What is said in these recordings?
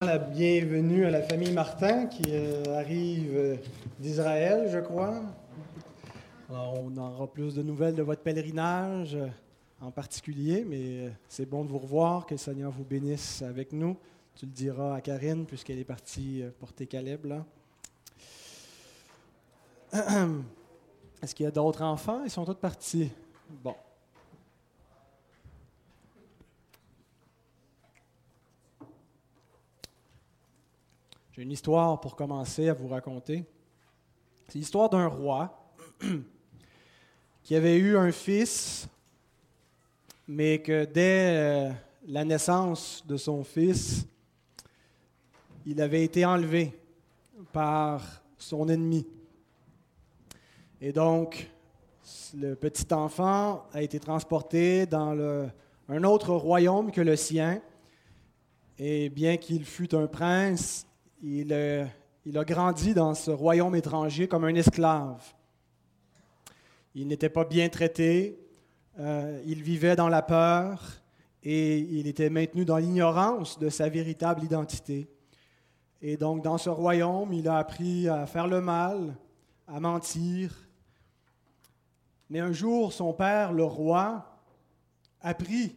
la bienvenue à la famille Martin qui euh, arrive euh, d'Israël, je crois. Alors, on aura plus de nouvelles de votre pèlerinage euh, en particulier, mais c'est bon de vous revoir, que le Seigneur vous bénisse avec nous. Tu le diras à Karine, puisqu'elle est partie porter Caleb. Là. Est-ce qu'il y a d'autres enfants? Ils sont tous partis. Bon. Une histoire pour commencer à vous raconter. C'est l'histoire d'un roi qui avait eu un fils, mais que dès euh, la naissance de son fils, il avait été enlevé par son ennemi. Et donc, le petit enfant a été transporté dans un autre royaume que le sien. Et bien qu'il fût un prince, euh, il, a grandi dans ce royaume étranger comme un esclave. Il n'était pas bien traité, euh, il vivait dans la peur et il était maintenu dans l'ignorance de sa véritable identité. Et donc dans ce royaume, il a appris à faire le mal, à mentir. Mais un jour, son père, le roi, apprit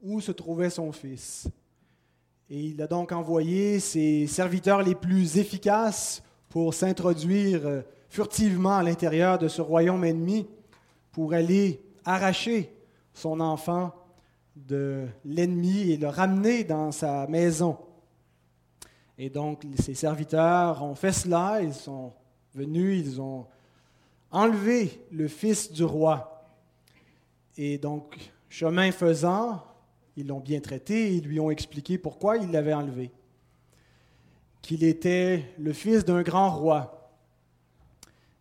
où se trouvait son fils. Et il a donc envoyé ses serviteurs les plus efficaces pour s'introduire euh, furtivement à l'intérieur de ce royaume ennemi, pour aller arracher son enfant de l'ennemi et le ramener dans sa maison. Et donc, ces serviteurs ont fait cela, ils sont venus, ils ont enlevé le fils du roi. Et donc, chemin faisant, ils l'ont bien traité, ils lui ont expliqué pourquoi il l'avait enlevé. Qu'il était le fils d'un grand roi.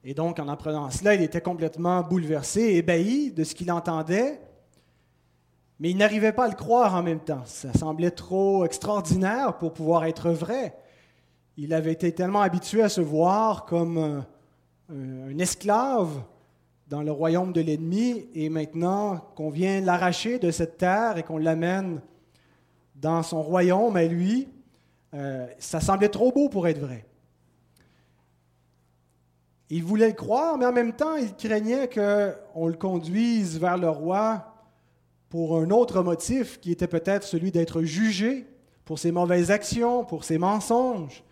Et donc, en apprenant cela, il était complètement bouleversé, ébahi de ce qu'il entendait, mais il n'arrivait pas à le croire en même temps. Ça semblait trop extraordinaire pour pouvoir être vrai. Il avait été tellement habitué à se voir comme un, un esclave dans le royaume de l'ennemi et maintenant qu'on vient l'arracher de cette terre et qu'on l'amène dans son royaume à lui, euh, ça semblait trop beau pour être vrai. Il voulait le croire, mais en même temps, il craignait qu'on le conduise vers le roi pour un autre motif qui était peut-être celui d'être jugé pour ses mauvaises actions, pour ses mensonges,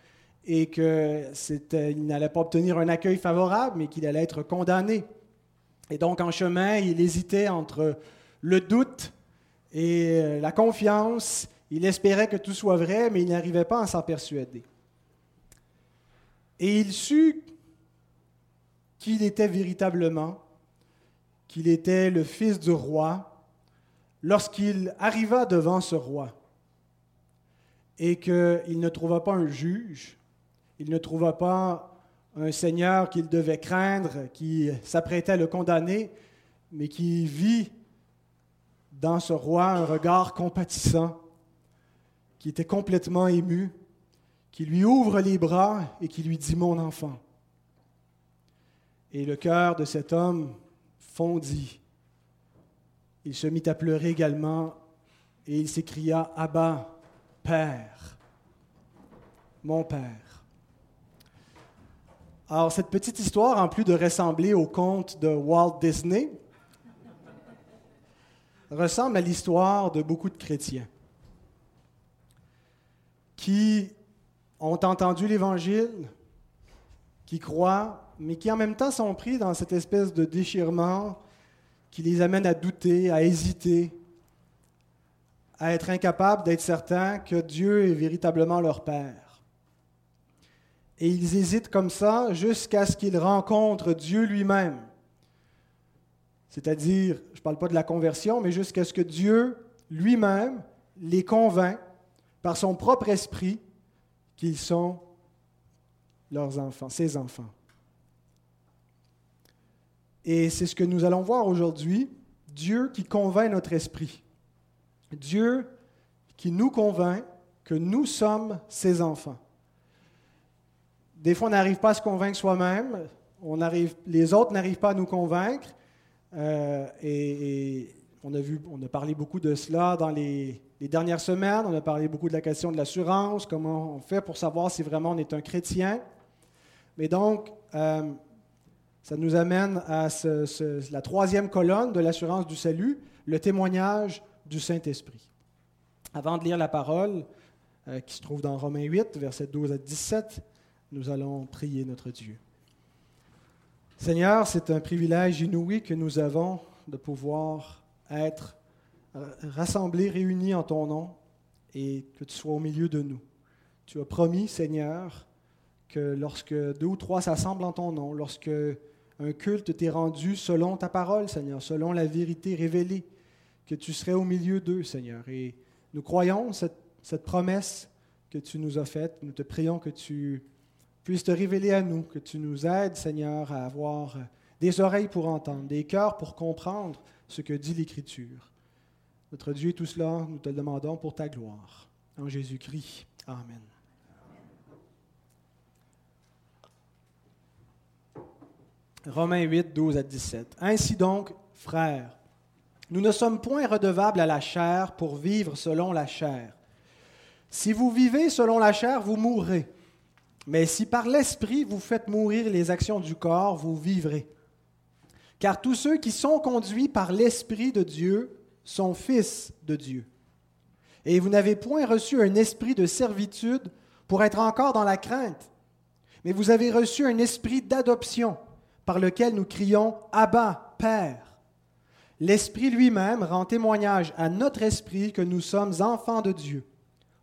et qu'il n'allait pas obtenir un accueil favorable, mais qu'il allait être condamné. Et donc, en chemin, il hésitait entre le doute et euh, la confiance. Il espérait que tout soit vrai, mais il n'arrivait pas à s'en persuader. Et il sut qu'il était véritablement, qu'il était le fils du roi, lorsqu'il arriva devant ce roi et qu'il ne trouva pas un juge, il ne trouva pas un Seigneur qu'il devait craindre, qui s'apprêtait à le condamner, mais qui vit dans ce roi un regard compatissant, qui était complètement ému, qui lui ouvre les bras et qui lui dit Mon enfant. Et le cœur de cet homme fondit. Il se mit à pleurer également et il s'écria Abba, Père, mon Père. Alors, cette petite histoire, en plus de ressembler au conte de Walt Disney, ressemble à l'histoire de beaucoup de chrétiens qui ont entendu l'Évangile, qui croient, mais qui en même temps sont pris dans cette espèce de déchirement qui les amène à douter, à hésiter, à être incapables d'être certains que Dieu est véritablement leur Père. Et ils hésitent comme ça jusqu'à ce qu'ils rencontrent Dieu lui-même. C'est-à-dire, je ne parle pas de la conversion, mais jusqu'à ce que Dieu lui-même les convainc par son propre esprit qu'ils sont leurs enfants, ses enfants. Et c'est ce que nous allons voir aujourd'hui, Dieu qui convainc notre esprit. Dieu qui nous convainc que nous sommes ses enfants. Des fois, on n'arrive pas à se convaincre soi-même. On arrive, les autres n'arrivent pas à nous convaincre. Euh, et, on, a vu, on a parlé beaucoup de cela dans les dernières semaines. On a parlé beaucoup de la question de l'assurance, comment on fait pour savoir si vraiment on est un chrétien. Mais donc, euh, ça nous amène à la troisième colonne de l'assurance du salut, le témoignage du Saint-Esprit. Avant de lire la parole euh, qui se trouve dans Romains 8, versets 12 à 17, nous allons prier notre Dieu. Seigneur, c'est un privilège inouï que nous avons de pouvoir être rassemblés, réunis en ton nom et que tu sois au milieu de nous. Tu as promis, Seigneur, que lorsque deux ou trois s'assemblent en ton nom, lorsque un culte t'est rendu selon ta parole, Seigneur, selon la vérité révélée, que tu serais au milieu d'eux, Seigneur. Et nous croyons cette, cette promesse que tu nous as faite. Nous te prions que tu puisses te révéler à nous, que tu nous aides, Seigneur, à avoir des oreilles pour entendre, des cœurs pour comprendre ce que dit l'Écriture. Notre Dieu, tout cela, nous te le demandons pour ta gloire. En Jésus-Christ. Amen. Romains 8, 12 à 17. Ainsi donc, frères, nous ne sommes point redevables à la chair pour vivre selon la chair. Si vous vivez selon la chair, vous mourrez. Mais si par l'Esprit vous faites mourir les actions du corps, vous vivrez. Car tous ceux qui sont conduits par l'Esprit de Dieu sont fils de Dieu. Et vous n'avez point reçu un esprit de servitude pour être encore dans la crainte, mais vous avez reçu un esprit d'adoption par lequel nous crions Abba, Père. L'Esprit lui-même rend témoignage à notre esprit que nous sommes enfants de Dieu.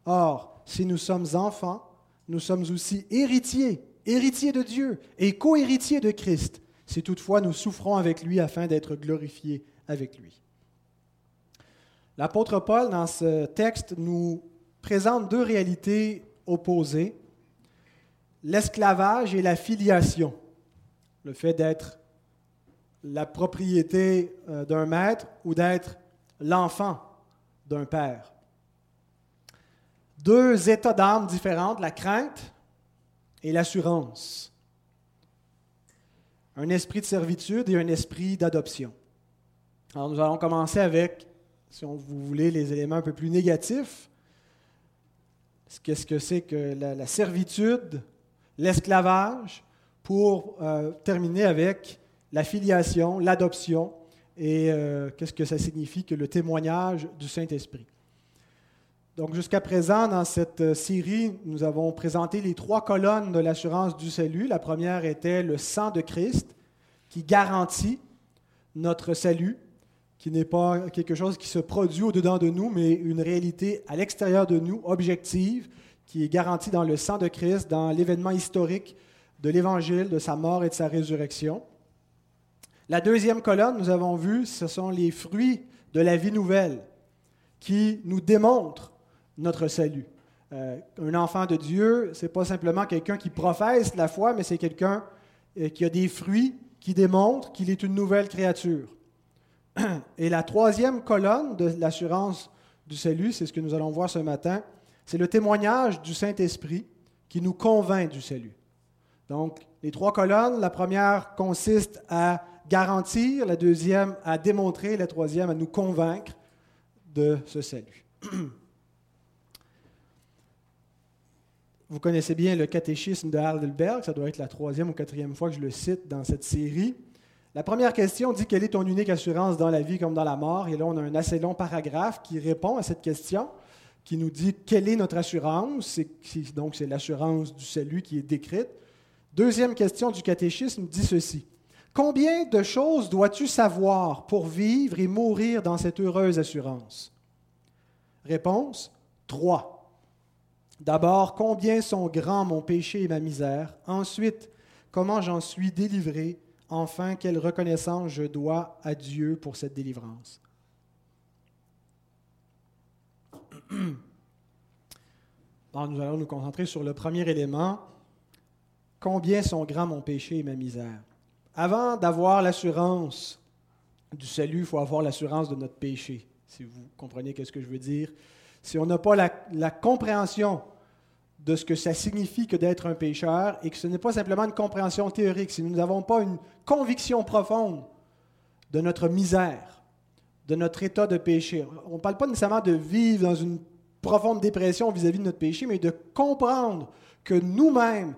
Or, si nous sommes enfants, nous sommes aussi héritiers, héritiers de Dieu et co-héritiers de Christ, si toutefois nous souffrons avec lui afin d'être glorifiés avec lui. L'apôtre Paul, dans ce texte, nous présente deux réalités opposées, l'esclavage et la filiation, le fait d'être la propriété euh, d'un maître ou d'être l'enfant d'un père. Deux états d'âme différents, la crainte et l'assurance. Un esprit de servitude et un esprit d'adoption. Alors nous allons commencer avec si on, vous voulez, les éléments un peu plus négatifs. Qu'est-ce que c'est que la, servitude, l'esclavage, pour euh, terminer avec la filiation, l'adoption et euh, qu'est-ce que ça signifie que le témoignage du Saint-Esprit? Donc jusqu'à présent, dans cette euh, série, nous avons présenté les trois colonnes de l'assurance du salut. La première était le sang de Christ qui garantit notre salut qui n'est pas quelque chose qui se produit au-dedans de nous, mais une réalité à l'extérieur de nous, objective, qui est garantie dans le sang de Christ, dans l'événement historique de l'Évangile, de sa mort et de sa résurrection. La deuxième colonne, nous avons vu, ce sont les fruits de la vie nouvelle qui nous démontrent notre salut. Euh, un enfant de Dieu, ce n'est pas simplement quelqu'un qui professe la foi, mais c'est quelqu'un euh, qui a des fruits qui démontrent qu'il est une nouvelle créature. Et la troisième colonne de l'assurance du salut, c'est ce que nous allons voir ce matin, c'est le témoignage du Saint-Esprit qui nous convainc du salut. Donc, les trois colonnes, la première consiste à garantir, la deuxième à démontrer, la troisième à nous convaincre de ce salut. Vous connaissez bien le catéchisme de Heidelberg, ça doit être la troisième ou quatrième fois que je le cite dans cette série. La première question dit quelle est ton unique assurance dans la vie comme dans la mort. Et là, on a un assez long paragraphe qui répond à cette question, qui nous dit quelle est notre assurance. donc, c'est l'assurance du salut qui est décrite. Deuxième question du catéchisme dit ceci. Combien de choses dois-tu savoir pour vivre et mourir dans cette heureuse assurance? Réponse Trois. D'abord, combien sont grands mon péché et ma misère? Ensuite, comment j'en suis délivré? Enfin, quelle reconnaissance je dois à Dieu pour cette délivrance? Nous allons nous concentrer sur le premier élément. Combien sont grands mon péché et ma misère? Avant d'avoir l'assurance du salut, il faut avoir l'assurance de notre péché, si vous comprenez ce que je veux dire. Si on n'a pas la, compréhension de ce que ça signifie que d'être un pécheur et que ce n'est pas simplement une compréhension théorique, si nous n'avons pas une conviction profonde de notre misère, de notre état de péché. On ne parle pas nécessairement de vivre dans une profonde dépression vis-à-vis de notre péché, mais de comprendre que nous-mêmes,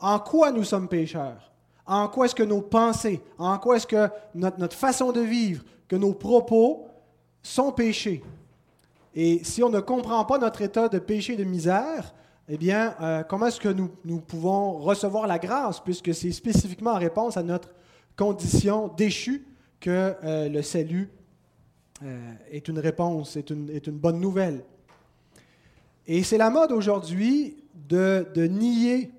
en quoi nous sommes pécheurs, en quoi est-ce que nos pensées, en quoi est-ce que notre, façon de vivre, que nos propos sont péchés. Et si on ne comprend pas notre état de péché et de misère, eh bien, euh, comment est-ce que nous, nous, pouvons recevoir la grâce, puisque c'est spécifiquement en réponse à notre condition déchue que euh, le salut euh, est une réponse, est une, est une bonne nouvelle. Et c'est la mode aujourd'hui de, de, nier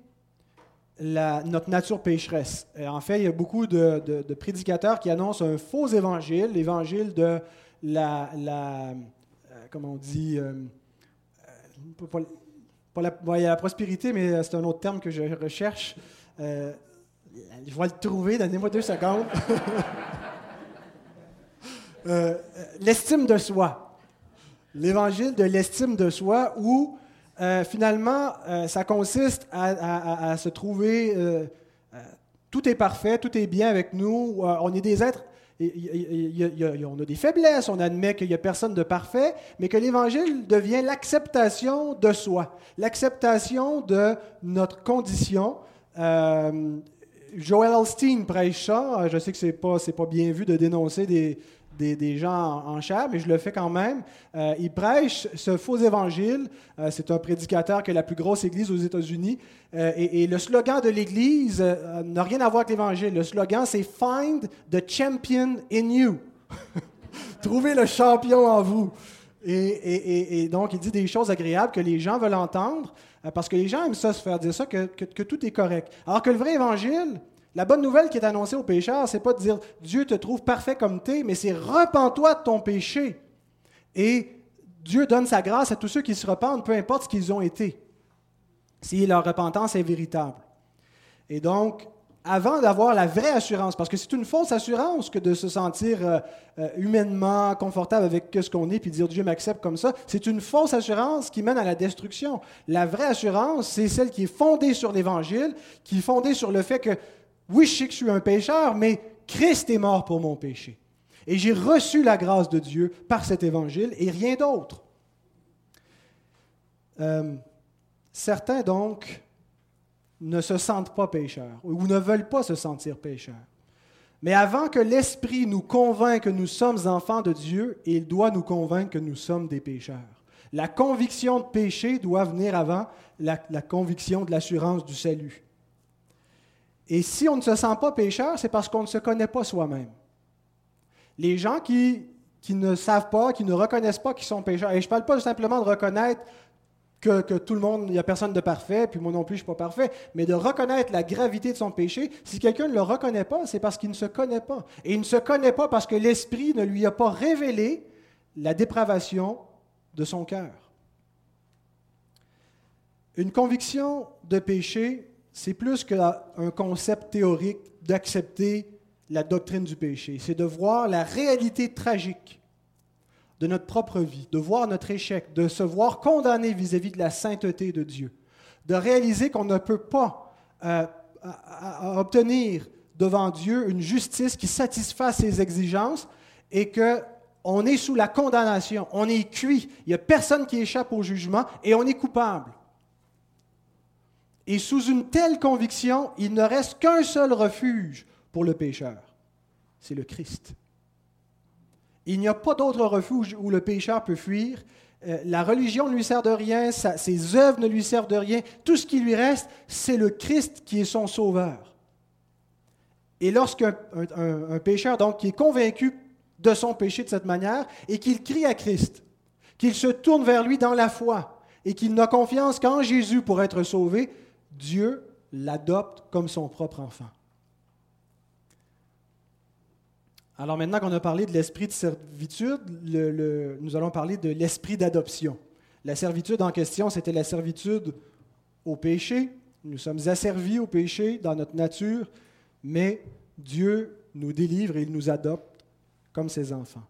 notre nature pécheresse. En fait, il y a beaucoup de, de, de, prédicateurs qui annoncent un faux évangile, l'évangile de la, la comment on dit, il y a la prospérité, mais euh, c'est un autre terme que je recherche. Euh, je vais le trouver, donnez-moi deux secondes. Euh, l'estime de soi. L'évangile de l'estime de soi, où finalement, ça consiste à se trouver, tout est parfait, tout est bien avec nous, on est des êtres on a des faiblesses, on admet qu'il n'y a personne de parfait, mais que l'Évangile devient l'acceptation de soi, l'acceptation de notre condition. Euh, Joel Alstein prêche ça. Je sais que ce n'est pas, pas bien vu de dénoncer des, des, gens en, chair, mais je le fais quand même. Euh, il prêche ce faux évangile. Euh, c'est un prédicateur qui a la plus grosse église aux États-Unis. Euh, et, le slogan de l'église n'a rien à voir avec l'évangile. Le slogan, c'est Find the champion in you. Trouvez le champion en vous. Et, donc, il dit des choses agréables que les gens veulent entendre, parce que les gens aiment ça, se faire dire ça, que tout est correct. Alors que le vrai évangile, la bonne nouvelle qui est annoncée aux pécheurs, c'est pas de dire Dieu te trouve parfait comme tu es, mais c'est repens-toi de ton péché. Et Dieu donne sa grâce à tous ceux qui se repentent, peu importe ce qu'ils ont été, si leur repentance est véritable. Et donc, avant d'avoir la vraie assurance, parce que c'est une fausse assurance que de se sentir euh, euh, humainement confortable avec ce qu'on est, puis dire Dieu m'accepte comme ça, c'est une fausse assurance qui mène à la destruction. La vraie assurance, c'est celle qui est fondée sur l'Évangile, qui est fondée sur le fait que oui, je sais que je suis un pécheur, mais Christ est mort pour mon péché. Et j'ai reçu la grâce de Dieu par cet évangile et rien d'autre. Euh, certains, donc, ne se sentent pas pécheurs ou ne veulent pas se sentir pécheurs. Mais avant que l'Esprit nous convainque que nous sommes enfants de Dieu, il doit nous convaincre que nous sommes des pécheurs. La conviction de péché doit venir avant la, la conviction de l'assurance du salut. Et si on ne se sent pas pécheur, c'est parce qu'on ne se connaît pas soi-même. Les gens qui, qui, ne savent pas, qui ne reconnaissent pas qu'ils sont pécheurs, et je ne parle pas simplement de reconnaître que, que tout le monde, il n'y a personne de parfait, puis moi non plus, je ne suis pas parfait, mais de reconnaître la gravité de son péché, si quelqu'un ne le reconnaît pas, c'est parce qu'il ne se connaît pas. Et il ne se connaît pas parce que l'Esprit ne lui a pas révélé la dépravation de son cœur. Une conviction de péché c'est plus qu'un concept théorique d'accepter la doctrine du péché. C'est de voir la réalité tragique de notre propre vie, de voir notre échec, de se voir condamné vis-à-vis de la sainteté de Dieu, de réaliser qu'on ne peut pas euh, obtenir devant Dieu une justice qui satisfasse ses exigences et que on est sous la condamnation, on est cuit, il n'y a personne qui échappe au jugement et on est coupable. Et sous une telle conviction, il ne reste qu'un seul refuge pour le pécheur, c'est le Christ. Il n'y a pas d'autre refuge où le pécheur peut fuir. Euh, la religion ne lui sert de rien, ses œuvres ne lui servent de rien. Tout ce qui lui reste, c'est le Christ qui est son sauveur. Et lorsqu'un un, pécheur, donc, qui est convaincu de son péché de cette manière et qu'il crie à Christ, qu'il se tourne vers lui dans la foi et qu'il n'a confiance qu'en Jésus pour être sauvé, Dieu l'adopte comme son propre enfant. Alors maintenant qu'on a parlé de l'esprit de servitude, nous allons parler de l'esprit d'adoption. La servitude en question, c'était la servitude au péché. Nous sommes asservis au péché dans notre nature, mais Dieu nous délivre et il nous adopte comme ses enfants.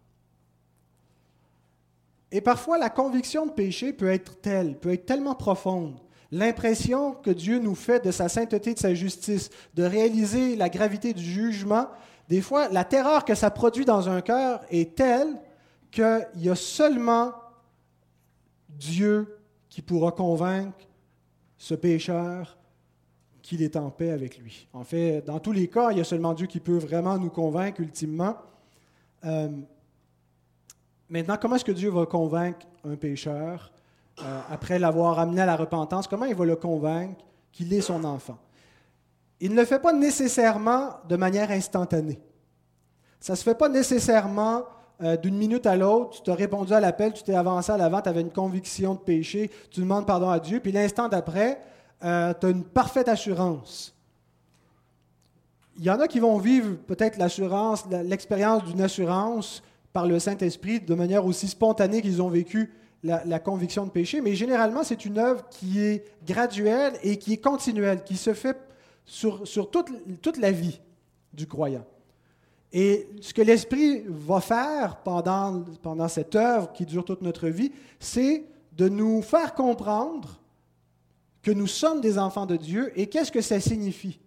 Et parfois, la conviction de péché peut être telle, peut être tellement profonde, L'impression que Dieu nous fait de sa sainteté, de sa justice, de réaliser la gravité du jugement, des fois, la terreur que ça produit dans un cœur est telle qu'il y a seulement Dieu qui pourra convaincre ce pécheur qu'il est en paix avec lui. En fait, dans tous les cas, il y a seulement Dieu qui peut vraiment nous convaincre ultimement. Euh, maintenant, comment est-ce que Dieu va convaincre un pécheur? Euh, après l'avoir amené à la repentance? Comment il va le convaincre qu'il est son enfant? Il ne le fait pas nécessairement de manière instantanée. Ça ne se fait pas nécessairement euh, d'une minute à l'autre. Tu as répondu à l'appel, tu t'es avancé à l'avant, tu avais une conviction de péché, tu demandes pardon à Dieu, puis l'instant d'après, euh, tu as une parfaite assurance. Il y en a qui vont vivre peut-être l'assurance, l'expérience d'une assurance par le Saint-Esprit de manière aussi spontanée qu'ils ont vécu la, conviction de péché, mais généralement, c'est une œuvre qui est graduelle et qui est continuelle, qui se fait sur, toute, la vie du croyant. Et ce que l'Esprit va faire pendant, pendant cette œuvre qui dure toute notre vie, c'est de nous faire comprendre que nous sommes des enfants de Dieu et qu'est-ce que ça signifie.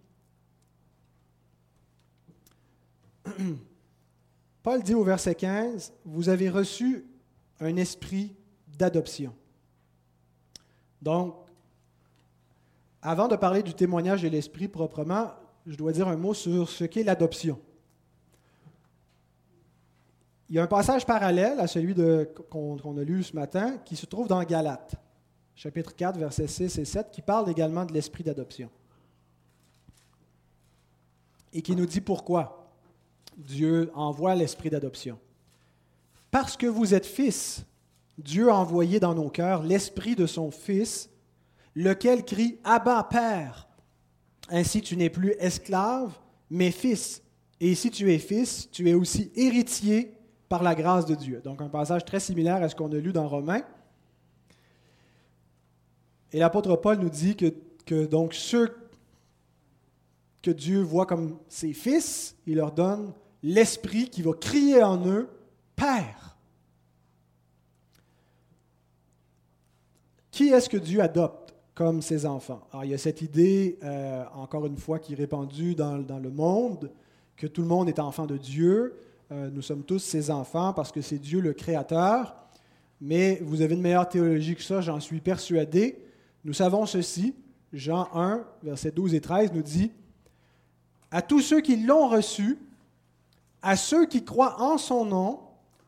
Paul dit au verset 15, Vous avez reçu un esprit d'adoption. Donc, avant de parler du témoignage de l'esprit proprement, je dois dire un mot sur ce qu'est l'adoption. Il y a un passage parallèle à celui qu'on a lu ce matin qui se trouve dans Galates chapitre 4, versets 6 et 7, qui parle également de l'esprit d'adoption. Et qui nous dit pourquoi Dieu envoie l'esprit d'adoption. Parce que vous êtes fils, Dieu a envoyé dans nos cœurs l'esprit de son Fils, lequel crie Abba, Père. Ainsi tu n'es plus esclave, mais fils. Et si tu es fils, tu es aussi héritier par la grâce de Dieu. Donc un passage très similaire à ce qu'on a lu dans Romains. Et l'apôtre Paul nous dit que, donc ceux que Dieu voit comme ses fils, il leur donne l'esprit qui va crier en eux, Père. Qui est-ce que Dieu adopte comme ses enfants? Alors, il y a cette idée, euh, encore une fois, qui est répandue dans, le monde, que tout le monde est enfant de Dieu. Euh, nous sommes tous ses enfants parce que c'est Dieu le Créateur. Mais vous avez une meilleure théologie que ça, j'en suis persuadé. Nous savons ceci, Jean 1, versets 12 et 13 nous dit, À tous ceux qui l'ont reçu, à ceux qui croient en son nom,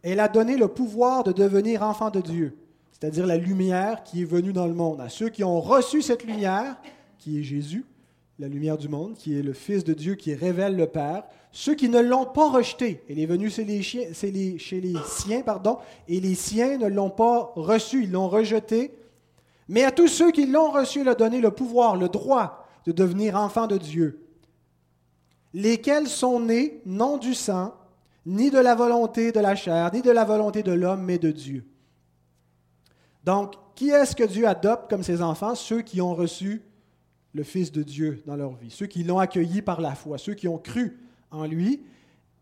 elle a donné le pouvoir de devenir enfants de Dieu, c'est-à-dire la lumière qui est venue dans le monde. À ceux qui ont reçu cette lumière, qui est Jésus, la lumière du monde, qui est le Fils de Dieu qui révèle le Père, ceux qui ne l'ont pas rejeté, elle est venue chez les, siens, pardon, et les siens ne l'ont pas reçu, ils l'ont rejeté, mais à tous ceux qui l'ont reçu, il a donné le pouvoir, le droit de devenir enfants de Dieu, lesquels sont nés non du sang, ni de la volonté de la chair, ni de la volonté de l'homme, mais de Dieu. Donc, qui est-ce que Dieu adopte comme ses enfants? Ceux qui ont reçu le Fils de Dieu dans leur vie, ceux qui l'ont accueilli par la foi, ceux qui ont cru en lui,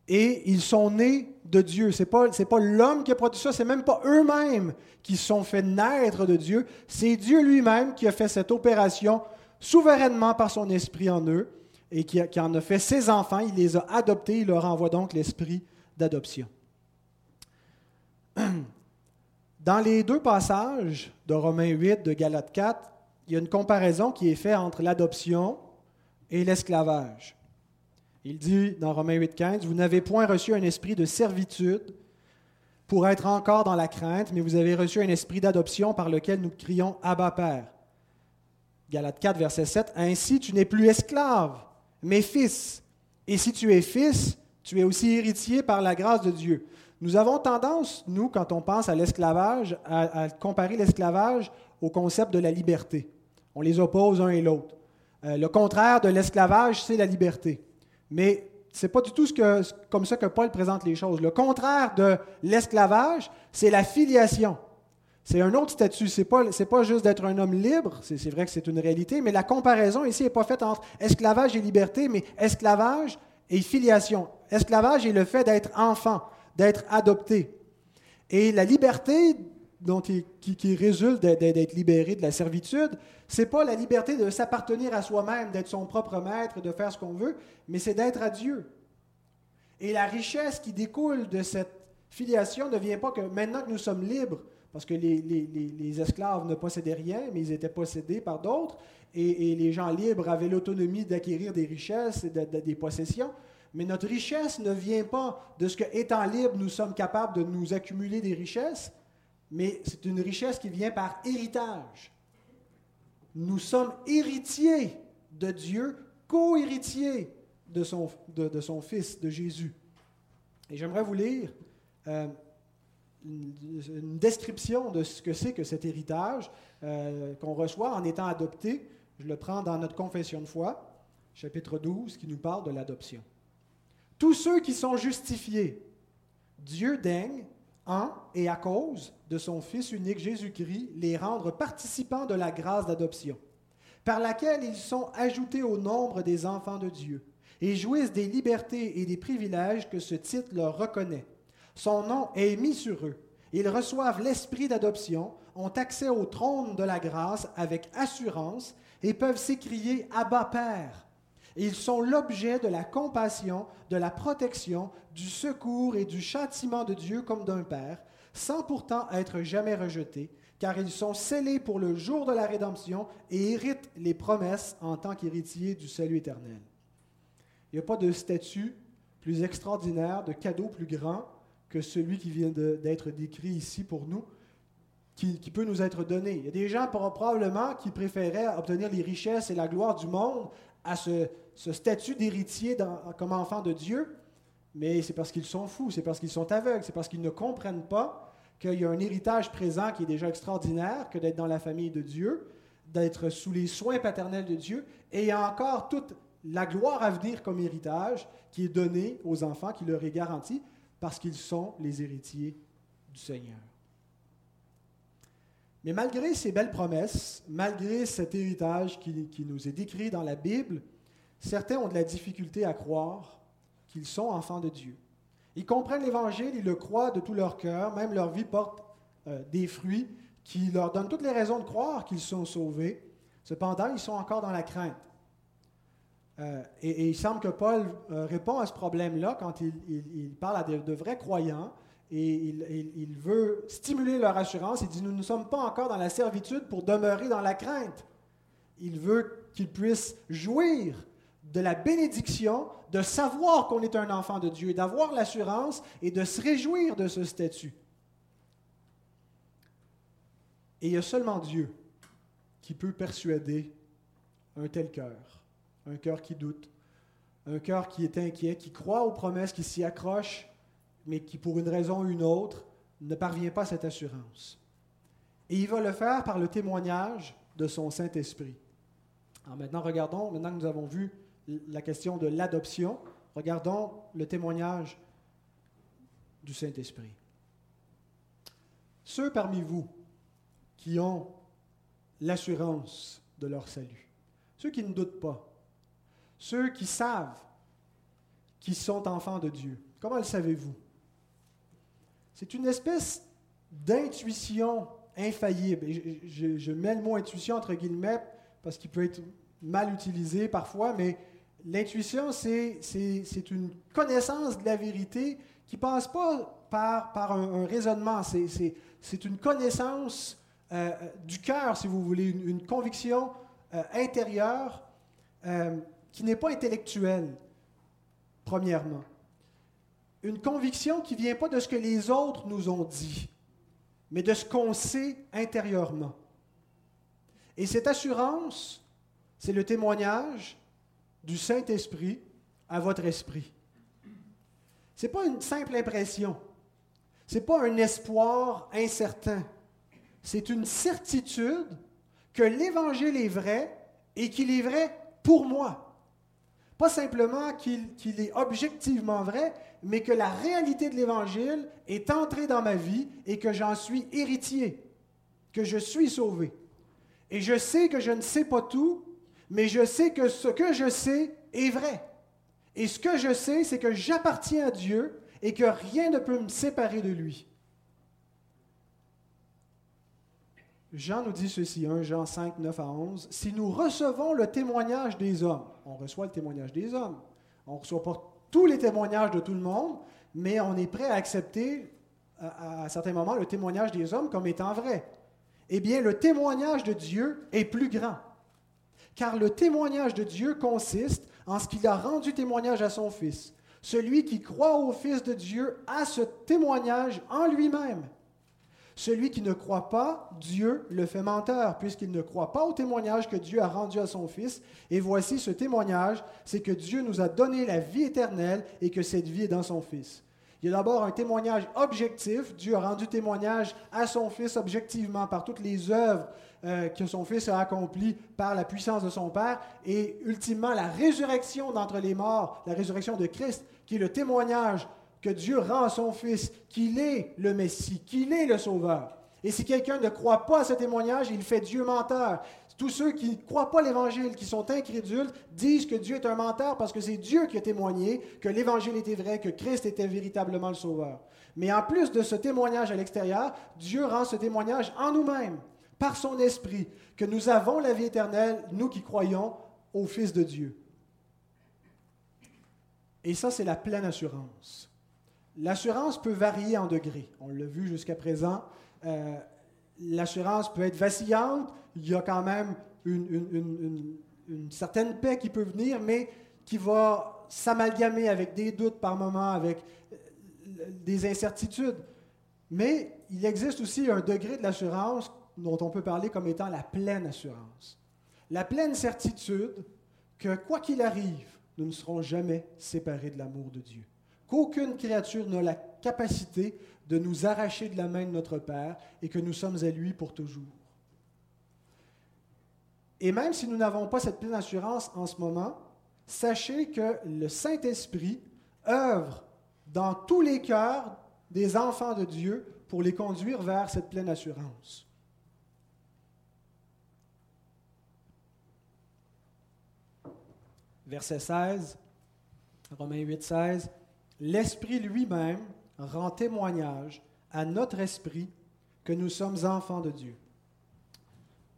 et ils sont nés de Dieu. Ce n'est pas, l'homme qui a produit ça, c'est même pas eux-mêmes qui sont fait naître de Dieu, c'est Dieu lui-même qui a fait cette opération souverainement par son esprit en eux et qui, qui, en a fait ses enfants, il les a adoptés, il leur envoie donc l'esprit d'adoption. Dans les deux passages de Romains 8, de Galates 4, il y a une comparaison qui est faite entre l'adoption et l'esclavage. Il dit dans Romains 8,15 Vous n'avez point reçu un esprit de servitude pour être encore dans la crainte, mais vous avez reçu un esprit d'adoption par lequel nous crions Abba Père. Galates 4, verset 7 Ainsi tu n'es plus esclave, mais fils. Et si tu es fils, tu es aussi héritier par la grâce de Dieu. Nous avons tendance, nous, quand on pense à l'esclavage, à, comparer l'esclavage au concept de la liberté. On les oppose un et l'autre. Euh, le contraire de l'esclavage, c'est la liberté. Mais ce n'est pas du tout comme ça que Paul présente les choses. Le contraire de l'esclavage, c'est la filiation. C'est un autre statut. Ce n'est pas, pas juste d'être un homme libre, c'est vrai que c'est une réalité, mais la comparaison ici n'est pas faite entre esclavage et liberté, mais esclavage et filiation. Esclavage est le fait d'être enfant, d'être adopté. Et la liberté dont qui, qui, résulte d'être libéré de la servitude, c'est pas la liberté de s'appartenir à soi-même, d'être son propre maître, de faire ce qu'on veut, mais c'est d'être à Dieu. Et la richesse qui découle de cette Filiation ne vient pas que maintenant que nous sommes libres, parce que les, esclaves ne possédaient rien, mais ils étaient possédés par d'autres, et, les gens libres avaient l'autonomie d'acquérir des richesses et des possessions. Mais notre richesse ne vient pas de ce que, étant libre, nous sommes capables de nous accumuler des richesses, mais c'est une richesse qui vient par héritage. Nous sommes héritiers de Dieu, co-héritiers de son, Fils, de Jésus. Et j'aimerais vous lire euh, une, description de ce que c'est que cet héritage euh, qu'on reçoit en étant adopté. Je le prends dans notre confession de foi, chapitre 12, qui nous parle de l'adoption. Tous ceux qui sont justifiés, Dieu daigne, en et à cause de son Fils unique Jésus-Christ, les rendre participants de la grâce d'adoption, par laquelle ils sont ajoutés au nombre des enfants de Dieu, et jouissent des libertés et des privilèges que ce titre leur reconnaît. Son nom est mis sur eux. Ils reçoivent l'esprit d'adoption, ont accès au trône de la grâce avec assurance et peuvent s'écrier Abba Père. Ils sont l'objet de la compassion, de la protection, du secours et du châtiment de Dieu comme d'un Père, sans pourtant être jamais rejetés, car ils sont scellés pour le jour de la rédemption et héritent les promesses en tant qu'héritiers du salut éternel. Il n'y a pas de statut plus extraordinaire, de cadeau plus grand que celui qui vient d'être décrit ici pour nous, qui, qui, peut nous être donné. Il y a des gens probablement qui préféraient obtenir les richesses et la gloire du monde à ce, statut d'héritier comme enfant de Dieu, mais c'est parce qu'ils sont fous, c'est parce qu'ils sont aveugles, c'est parce qu'ils ne comprennent pas qu'il y a un héritage présent qui est déjà extraordinaire que d'être dans la famille de Dieu, d'être sous les soins paternels de Dieu, et il y a encore toute la gloire à venir comme héritage qui est donnée aux enfants, qui leur est garantie, parce qu'ils sont les héritiers du Seigneur. Mais malgré ces belles promesses, malgré cet héritage qui, nous est décrit dans la Bible, certains ont de la difficulté à croire qu'ils sont enfants de Dieu. Ils comprennent l'Évangile, ils le croient de tout leur cœur, même leur vie porte euh, des fruits qui leur donnent toutes les raisons de croire qu'ils sont sauvés. Cependant, ils sont encore dans la crainte. Euh, et, il semble que Paul euh, répond à ce problème-là quand il, parle à de, vrais croyants et il, veut stimuler leur assurance. Il dit, nous ne sommes pas encore dans la servitude pour demeurer dans la crainte. Il veut qu'ils puissent jouir de la bénédiction de savoir qu'on est un enfant de Dieu, d'avoir l'assurance et de se réjouir de ce statut. Et il y a seulement Dieu qui peut persuader un tel cœur, un cœur qui doute, un cœur qui est inquiet, qui croit aux promesses, qui s'y accroche, mais qui pour une raison ou une autre ne parvient pas à cette assurance. Et il va le faire par le témoignage de son Saint-Esprit. Alors maintenant, regardons, maintenant que nous avons vu la question de l'adoption, regardons le témoignage du Saint-Esprit. Ceux parmi vous qui ont l'assurance de leur salut, ceux qui ne doutent pas, ceux qui savent qu'ils sont enfants de Dieu, comment le savez-vous? C'est une espèce d'intuition infaillible. je, je, mets le mot intuition entre guillemets parce qu'il peut être mal utilisé parfois, mais L'intuition, c'est une connaissance de la vérité qui ne passe pas par, par un, raisonnement, c'est une connaissance euh, du cœur, si vous voulez, une, conviction euh, intérieure euh, qui n'est pas intellectuelle, premièrement. Une conviction qui ne vient pas de ce que les autres nous ont dit, mais de ce qu'on sait intérieurement. Et cette assurance, c'est le témoignage du Saint-Esprit à votre esprit. Ce n'est pas une simple impression. Ce n'est pas un espoir incertain. C'est une certitude que l'Évangile est vrai et qu'il est vrai pour moi. Pas simplement qu'il est objectivement vrai, mais que la réalité de l'Évangile est entrée dans ma vie et que j'en suis héritier, que je suis sauvé. Et je sais que je ne sais pas tout, mais je sais que ce que je sais est vrai. Et ce que je sais, c'est que j'appartiens à Dieu et que rien ne peut me séparer de lui. Jean nous dit ceci, 1 Jean 5, 9 à 11. Si nous recevons le témoignage des hommes, on reçoit le témoignage des hommes, on ne reçoit pas tous les témoignages de tout le monde, mais on est prêt à accepter à, à certains moments le témoignage des hommes comme étant vrai. Eh bien, le témoignage de Dieu est plus grand. Car le témoignage de Dieu consiste en ce qu'il a rendu témoignage à son Fils. Celui qui croit au Fils de Dieu a ce témoignage en lui-même. Celui qui ne croit pas, Dieu le fait menteur, puisqu'il ne croit pas au témoignage que Dieu a rendu à son Fils. Et voici ce témoignage, c'est que Dieu nous a donné la vie éternelle et que cette vie est dans son Fils. Il y a d'abord un témoignage objectif. Dieu a rendu témoignage à son Fils objectivement par toutes les œuvres euh, que son Fils a accomplies par la puissance de son Père. Et ultimement, la résurrection d'entre les morts, la résurrection de Christ, qui est le témoignage que Dieu rend à son Fils, qu'il est le Messie, qu'il est le Sauveur. Et si quelqu'un ne croit pas à ce témoignage, il fait Dieu menteur. Tous ceux qui ne croient pas l'Évangile, qui sont incrédules, disent que Dieu est un menteur parce que c'est Dieu qui a témoigné que l'Évangile était vrai, que Christ était véritablement le Sauveur. Mais en plus de ce témoignage à l'extérieur, Dieu rend ce témoignage en nous-mêmes, par son Esprit, que nous avons la vie éternelle, nous qui croyons au Fils de Dieu. Et ça, c'est la pleine assurance. L'assurance peut varier en degrés. On l'a vu jusqu'à présent. Euh, l'assurance peut être vacillante. Il y a quand même une, certaine paix qui peut venir, mais qui va s'amalgamer avec des doutes par moment, avec euh, des incertitudes. Mais il existe aussi un degré de l'assurance dont on peut parler comme étant la pleine assurance. La pleine certitude que quoi qu'il arrive, nous ne serons jamais séparés de l'amour de Dieu qu'aucune créature n'a la capacité de nous arracher de la main de notre Père et que nous sommes à lui pour toujours. Et même si nous n'avons pas cette pleine assurance en ce moment, sachez que le Saint-Esprit œuvre dans tous les cœurs des enfants de Dieu pour les conduire vers cette pleine assurance. Verset 16, Romains 8, 16 l'Esprit lui-même rend témoignage à notre esprit que nous sommes enfants de Dieu.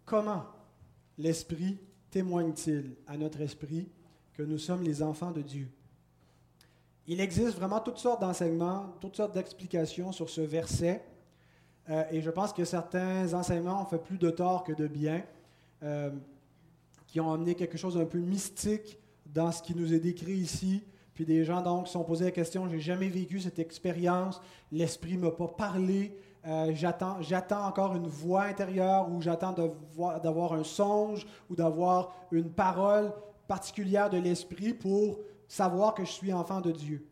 Comment l'Esprit témoigne-t-il à notre esprit que nous sommes les enfants de Dieu? Il existe vraiment toutes sortes d'enseignements, toutes sortes d'explications sur ce verset, euh, et je pense que certains enseignements ont fait plus de tort que de bien, euh, qui ont amené quelque chose d'un peu mystique dans ce qui nous est décrit ici, puis des gens donc se sont posés la question, j'ai jamais vécu cette expérience, l'esprit m'a pas parlé, euh, j'attends, encore une voix intérieure ou j'attends d'avoir un songe ou d'avoir une parole particulière de l'esprit pour savoir que je suis enfant de Dieu.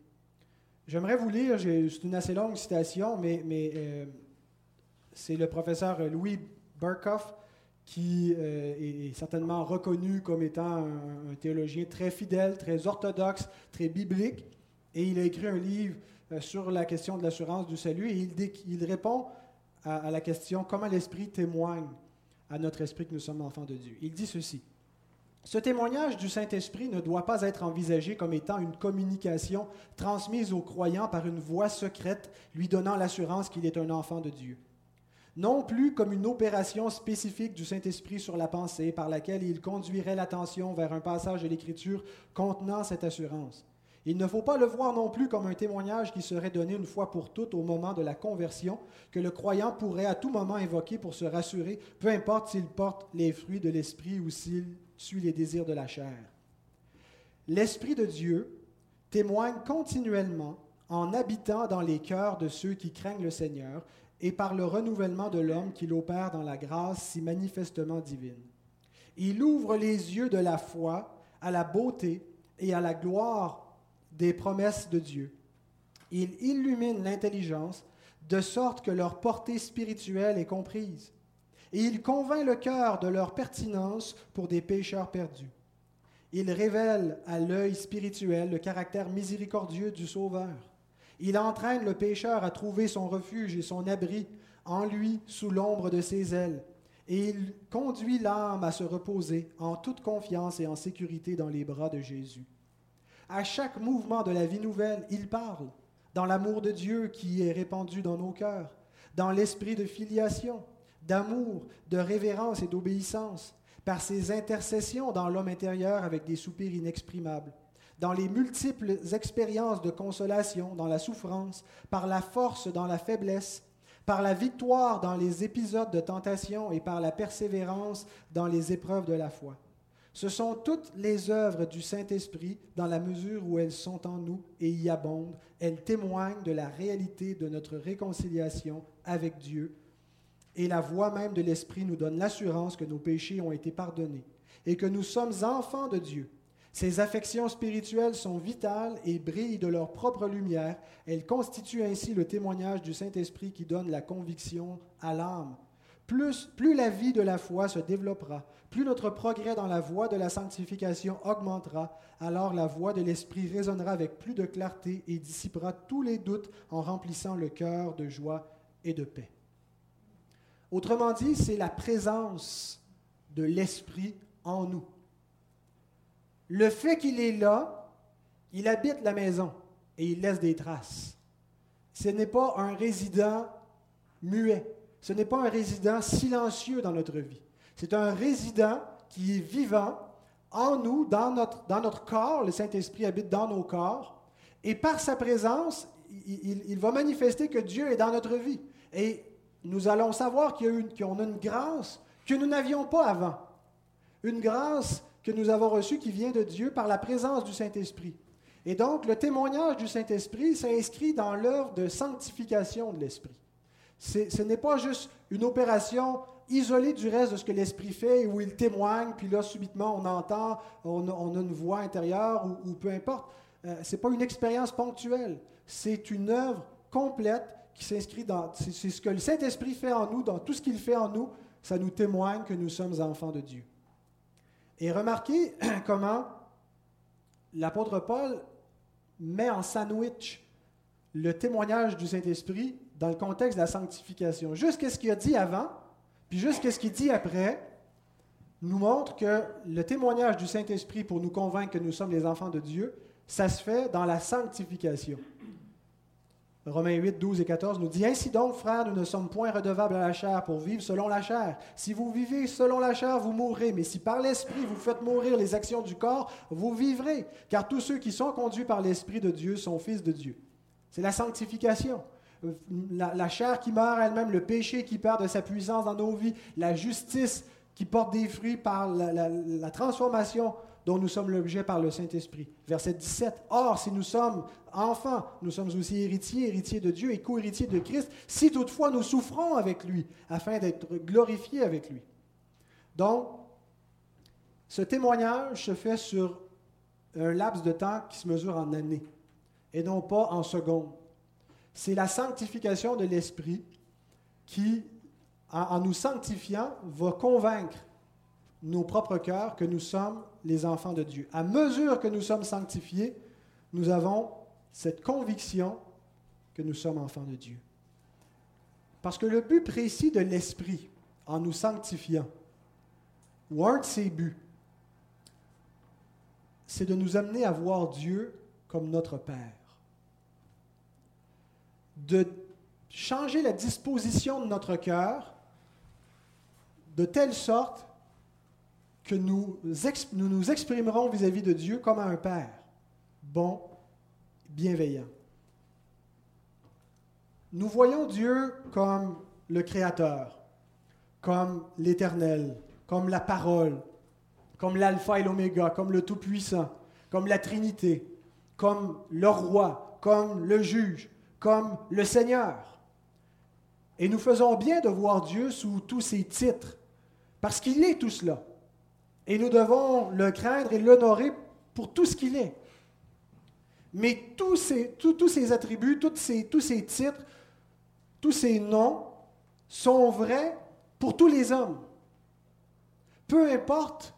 J'aimerais vous lire, c'est une assez longue citation, mais, mais euh, c'est le professeur Louis Burkhoff qui euh, est certainement reconnu comme étant un, théologien très fidèle, très orthodoxe, très biblique. Et il a écrit un livre euh, sur la question de l'assurance du salut et il, répond à, à, la question comment l'Esprit témoigne à notre esprit que nous sommes enfants de Dieu. Il dit ceci. Ce témoignage du Saint-Esprit ne doit pas être envisagé comme étant une communication transmise aux croyants par une voix secrète lui donnant l'assurance qu'il est un enfant de Dieu non plus comme une opération spécifique du Saint-Esprit sur la pensée par laquelle il conduirait l'attention vers un passage de l'Écriture contenant cette assurance. Il ne faut pas le voir non plus comme un témoignage qui serait donné une fois pour toutes au moment de la conversion, que le croyant pourrait à tout moment invoquer pour se rassurer, peu importe s'il porte les fruits de l'Esprit ou s'il suit les désirs de la chair. L'Esprit de Dieu témoigne continuellement en habitant dans les cœurs de ceux qui craignent le Seigneur et par le renouvellement de l'homme qu'il opère dans la grâce si manifestement divine. Il ouvre les yeux de la foi à la beauté et à la gloire des promesses de Dieu. Il illumine l'intelligence de sorte que leur portée spirituelle est comprise. Et il convainc le cœur de leur pertinence pour des pécheurs perdus. Il révèle à l'œil spirituel le caractère miséricordieux du Sauveur. Il entraîne le pécheur à trouver son refuge et son abri en lui sous l'ombre de ses ailes. Et il conduit l'âme à se reposer en toute confiance et en sécurité dans les bras de Jésus. À chaque mouvement de la vie nouvelle, il parle dans l'amour de Dieu qui est répandu dans nos cœurs, dans l'esprit de filiation, d'amour, de révérence et d'obéissance, par ses intercessions dans l'homme intérieur avec des soupirs inexprimables dans les multiples expériences de consolation, dans la souffrance, par la force dans la faiblesse, par la victoire dans les épisodes de tentation et par la persévérance dans les épreuves de la foi. Ce sont toutes les œuvres du Saint-Esprit dans la mesure où elles sont en nous et y abondent. Elles témoignent de la réalité de notre réconciliation avec Dieu. Et la voix même de l'Esprit nous donne l'assurance que nos péchés ont été pardonnés et que nous sommes enfants de Dieu. Ces affections spirituelles sont vitales et brillent de leur propre lumière. Elles constituent ainsi le témoignage du Saint-Esprit qui donne la conviction à l'âme plus, plus la vie de la foi se développera, plus notre progrès dans la voie de la sanctification augmentera, alors la voix de l'Esprit résonnera avec plus de clarté et dissipera tous les doutes en remplissant le cœur de joie et de paix. Autrement dit, c'est la présence de l'Esprit en nous. Le fait qu'il est là, il habite la maison et il laisse des traces. Ce n'est pas un résident muet. Ce n'est pas un résident silencieux dans notre vie. C'est un résident qui est vivant en nous, dans notre, corps. Le Saint-Esprit habite dans nos corps. Et par sa présence, il, va manifester que Dieu est dans notre vie. Et nous allons savoir qu'on a, a une grâce que nous n'avions pas avant. Une grâce que nous avons reçue qui vient de Dieu par la présence du Saint-Esprit. Et donc, le témoignage du Saint-Esprit s'inscrit dans l'œuvre de sanctification de l'Esprit ce n'est pas juste une opération isolée du reste de ce que l'Esprit fait, où il témoigne, puis là, subitement, on entend, on, a une voix intérieure, ou, peu importe. Euh, ce n'est pas une expérience ponctuelle. C'est une œuvre complète qui s'inscrit dans... C'est ce que le Saint-Esprit fait en nous, dans tout ce qu'il fait en nous, ça nous témoigne que nous sommes enfants de Dieu. Et remarquez comment l'apôtre Paul met en sandwich le témoignage du Saint-Esprit dans le contexte de la sanctification. Juste ce qu'il a dit avant, puis juste ce qu'il dit après, nous montre que le témoignage du Saint-Esprit pour nous convaincre que nous sommes les enfants de Dieu, ça se fait dans la sanctification. Romains 8, 12 et 14 nous dit Ainsi donc, frères, nous ne sommes point redevables à la chair pour vivre selon la chair. Si vous vivez selon la chair, vous mourrez. Mais si par l'Esprit vous faites mourir les actions du corps, vous vivrez. Car tous ceux qui sont conduits par l'Esprit de Dieu sont fils de Dieu. C'est la sanctification la, chair qui meurt elle-même, le péché qui perd de sa puissance dans nos vies, la justice qui porte des fruits par la, transformation dont nous sommes l'objet par le Saint-Esprit. Verset 17. Or, si nous sommes enfants, nous sommes aussi héritiers, héritiers de Dieu et co-héritiers de Christ, si toutefois nous souffrons avec lui, afin d'être glorifiés avec lui. Donc, ce témoignage se fait sur un laps de temps qui se mesure en années et non pas en secondes c'est la sanctification de l'Esprit qui, en, nous sanctifiant, va convaincre nos propres cœurs que nous sommes les enfants de Dieu. À mesure que nous sommes sanctifiés, nous avons cette conviction que nous sommes enfants de Dieu. Parce que le but précis de l'Esprit, en nous sanctifiant, ou un de ses buts, c'est de nous amener à voir Dieu comme notre Père de changer la disposition de notre cœur de telle sorte que nous nous, exprimerons vis-à-vis de Dieu comme un Père, bon, bienveillant. Nous voyons Dieu comme le Créateur, comme l'Éternel, comme la parole, comme l'Alpha et l'Oméga, comme le Tout-Puissant, comme la Trinité, comme le Roi, comme le Juge, comme le Seigneur. Et nous faisons bien de voir Dieu sous tous ses titres, parce qu'il est tout cela. Et nous devons le craindre et l'honorer pour tout ce qu'il est. Mais tous ces, tous, ces attributs, tous ces, tous ces titres, tous ces noms sont vrais pour tous les hommes. Peu importe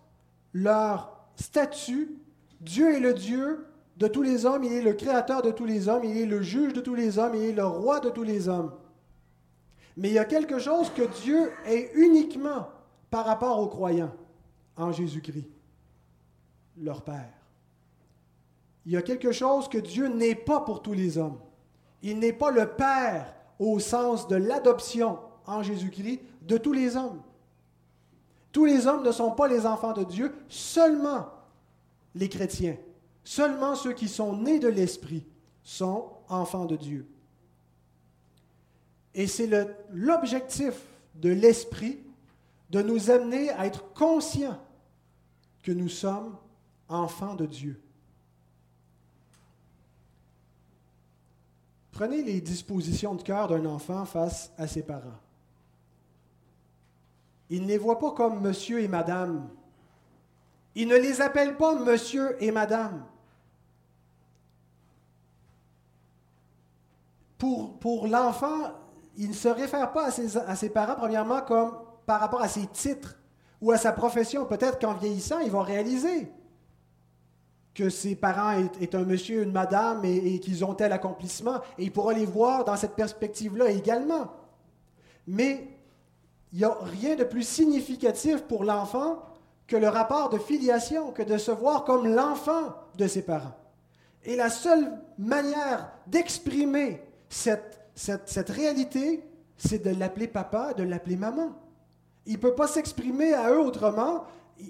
leur statut, Dieu est le Dieu de tous les hommes, il est le créateur de tous les hommes, il est le juge de tous les hommes, il est le roi de tous les hommes. Mais il y a quelque chose que Dieu est uniquement par rapport aux croyants en Jésus-Christ, leur Père. Il y a quelque chose que Dieu n'est pas pour tous les hommes. Il n'est pas le Père au sens de l'adoption en Jésus-Christ de tous les hommes. Tous les hommes ne sont pas les enfants de Dieu, seulement les chrétiens Seulement ceux qui sont nés de l'Esprit sont enfants de Dieu. Et c'est l'objectif de l'Esprit de nous amener à être conscients que nous sommes enfants de Dieu. Prenez les dispositions de cœur d'un enfant face à ses parents. Il ne les voit pas comme monsieur et madame. Il ne les appelle pas monsieur et madame. Pour, l'enfant, il ne se réfère pas à ses, à ses parents, premièrement, comme par rapport à ses titres ou à sa profession. Peut-être qu'en vieillissant, il va réaliser que ses parents est, un monsieur, une madame et, qu'ils ont tel accomplissement. Et il pourra les voir dans cette perspective-là également. Mais il n'y a rien de plus significatif pour l'enfant que le rapport de filiation, que de se voir comme l'enfant de ses parents. Et la seule manière d'exprimer cette réalité, c'est de l'appeler papa, de l'appeler maman. Il ne peut pas s'exprimer à eux autrement.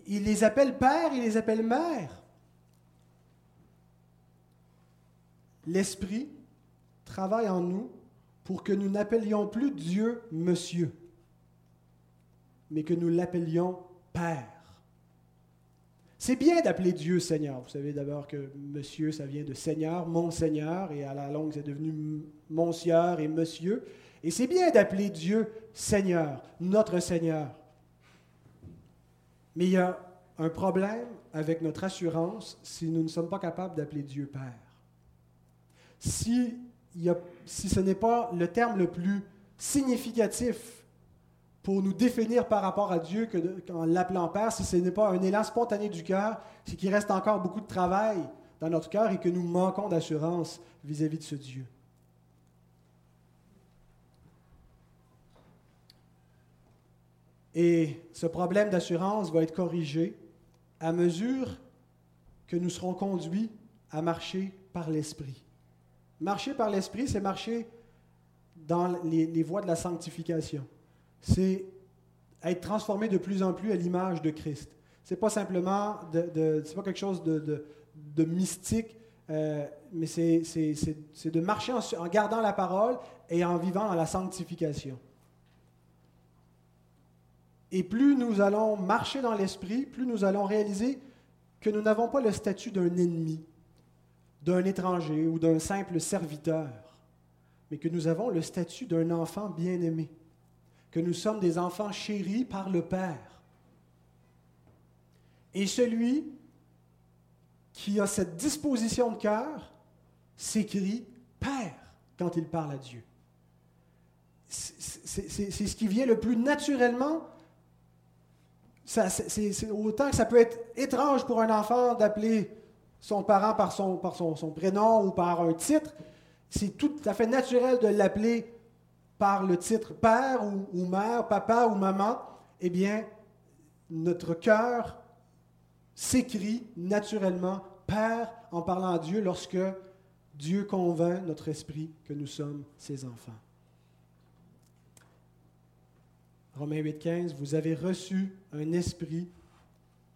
Il les appelle père, il les appelle mère. L'Esprit travaille en nous pour que nous n'appelions plus Dieu Monsieur, mais que nous l'appelions Père. C'est bien d'appeler Dieu Seigneur. Vous savez d'abord que Monsieur, ça vient de Seigneur, mon Seigneur, et à la longue, c'est devenu Monsieur et Monsieur. Et c'est bien d'appeler Dieu Seigneur, notre Seigneur. Mais il y a un problème avec notre assurance si nous ne sommes pas capables d'appeler Dieu Père si, ce n'est pas le terme le plus significatif pour nous définir par rapport à Dieu qu'en l'appelant Père, si ce n'est pas un élan spontané du cœur, c'est qu'il reste encore beaucoup de travail dans notre cœur et que nous manquons d'assurance vis-à-vis de ce Dieu. Et ce problème d'assurance va être corrigé à mesure que nous serons conduits à marcher par l'Esprit. Marcher par l'Esprit, c'est marcher dans les, voies de la sanctification. C'est être transformé de plus en plus à l'image de Christ. C'est pas simplement c'est pas quelque chose de, mystique, euh, mais c'est, de marcher en, en, gardant la parole et en vivant dans la sanctification. Et plus nous allons marcher dans l'esprit, plus nous allons réaliser que nous n'avons pas le statut d'un ennemi, d'un étranger ou d'un simple serviteur, mais que nous avons le statut d'un enfant bien-aimé, que nous sommes des enfants chéris par le Père. Et celui qui a cette disposition de cœur s'écrit Père quand il parle à Dieu. C'est ce qui vient le plus naturellement. C'est autant que ça peut être étrange pour un enfant d'appeler son parent par son, par son, prénom ou par un titre, c'est tout à fait naturel de l'appeler par le titre père ou, mère, papa ou maman, eh bien, notre cœur s'écrit naturellement Père en parlant à Dieu lorsque Dieu convainc notre esprit que nous sommes ses enfants. Romains 8,15 Vous avez reçu un esprit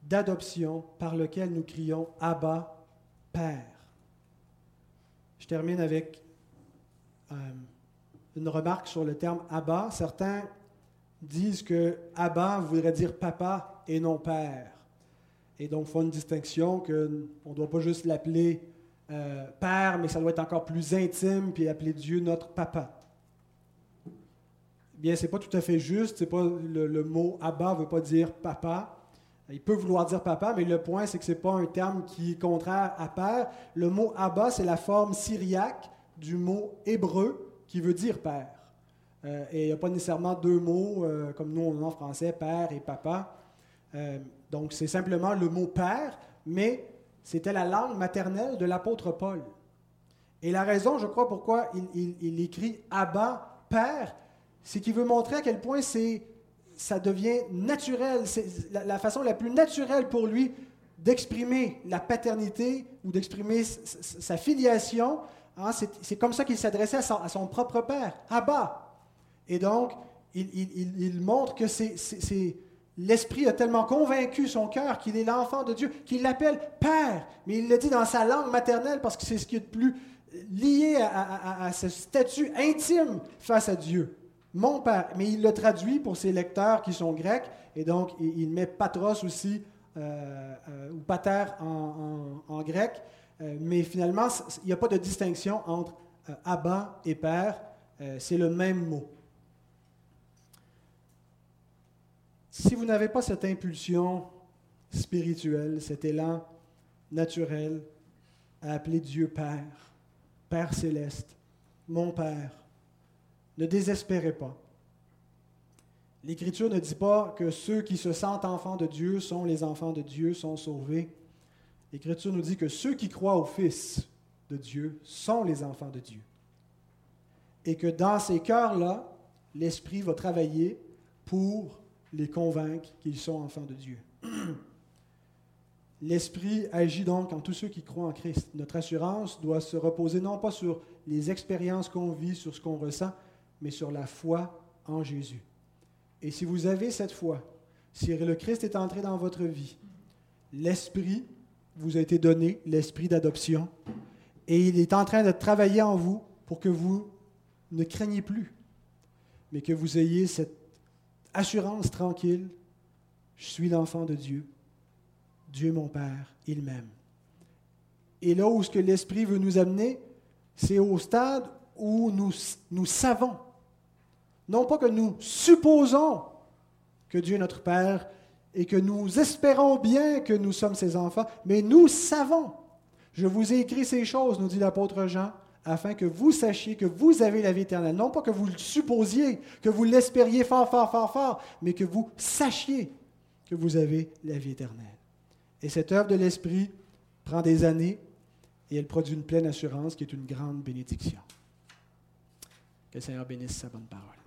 d'adoption par lequel nous crions Abba, Père. Je termine avec euh, une remarque sur le terme Abba. Certains disent que Abba voudrait dire papa et non père. Et donc, font une distinction qu'on ne doit pas juste l'appeler euh, père, mais ça doit être encore plus intime, puis appeler Dieu notre papa. Bien, ce n'est pas tout à fait juste. C'est pas le, mot Abba ne veut pas dire papa. Il peut vouloir dire papa, mais le point, c'est que ce n'est pas un terme qui est contraire à père. Le mot Abba, c'est la forme syriaque du mot hébreu qui veut dire père. Euh, et il n'y a pas nécessairement deux mots, euh, comme nous on en français, père et papa. Euh, donc c'est simplement le mot père, mais c'était la langue maternelle de l'apôtre Paul. Et la raison, je crois, pourquoi il, il écrit Abba, père, c'est qu'il veut montrer à quel point c'est ça devient naturel. C'est la, façon la plus naturelle pour lui d'exprimer la paternité ou d'exprimer sa filiation. Hein, c'est comme ça qu'il s'adressait à, son propre père, Abba. Et donc, il, montre que l'Esprit a tellement convaincu son cœur qu'il est l'enfant de Dieu, qu'il l'appelle Père. Mais il le dit dans sa langue maternelle parce que c'est ce qui est le plus lié à, ce statut intime face à Dieu. Mon Père. Mais il le traduit pour ses lecteurs qui sont grecs, et donc il, met patros aussi, euh, euh, ou pater en, grec. Euh, mais finalement, il n'y a pas de distinction entre Abba et Père. c'est le même mot. Si vous n'avez pas cette impulsion spirituelle, cet élan naturel à appeler Dieu Père, Père céleste, mon Père, ne désespérez pas. L'Écriture ne dit pas que ceux qui se sentent enfants de Dieu sont les enfants de Dieu, sont sauvés. L'Écriture nous dit que ceux qui croient au Fils de Dieu sont les enfants de Dieu. Et que dans ces cœurs-là, l'Esprit va travailler pour les convaincre qu'ils sont enfants de Dieu. L'Esprit agit donc en tous ceux qui croient en Christ. Notre assurance doit se reposer non pas sur les expériences qu'on vit, sur ce qu'on ressent, mais sur la foi en Jésus. Et si vous avez cette foi, si le Christ est entré dans votre vie, l'Esprit vous a été donné, l'Esprit d'adoption, et il est en train de travailler en vous pour que vous ne craignez plus, mais que vous ayez cette assurance tranquille, je suis l'enfant de Dieu, Dieu mon Père, il m'aime. Et là où ce que l'Esprit veut nous amener, c'est au stade où nous, nous savons, non pas que nous supposons que Dieu est notre Père et que nous espérons bien que nous sommes ses enfants, mais nous savons. Je vous ai écrit ces choses, nous dit l'apôtre Jean, afin que vous sachiez que vous avez la vie éternelle. Non pas que vous le supposiez, que vous l'espériez fort, fort, fort, fort, mais que vous sachiez que vous avez la vie éternelle. Et cette œuvre de l'Esprit prend des années et elle produit une pleine assurance qui est une grande bénédiction. Que le Seigneur bénisse sa bonne parole.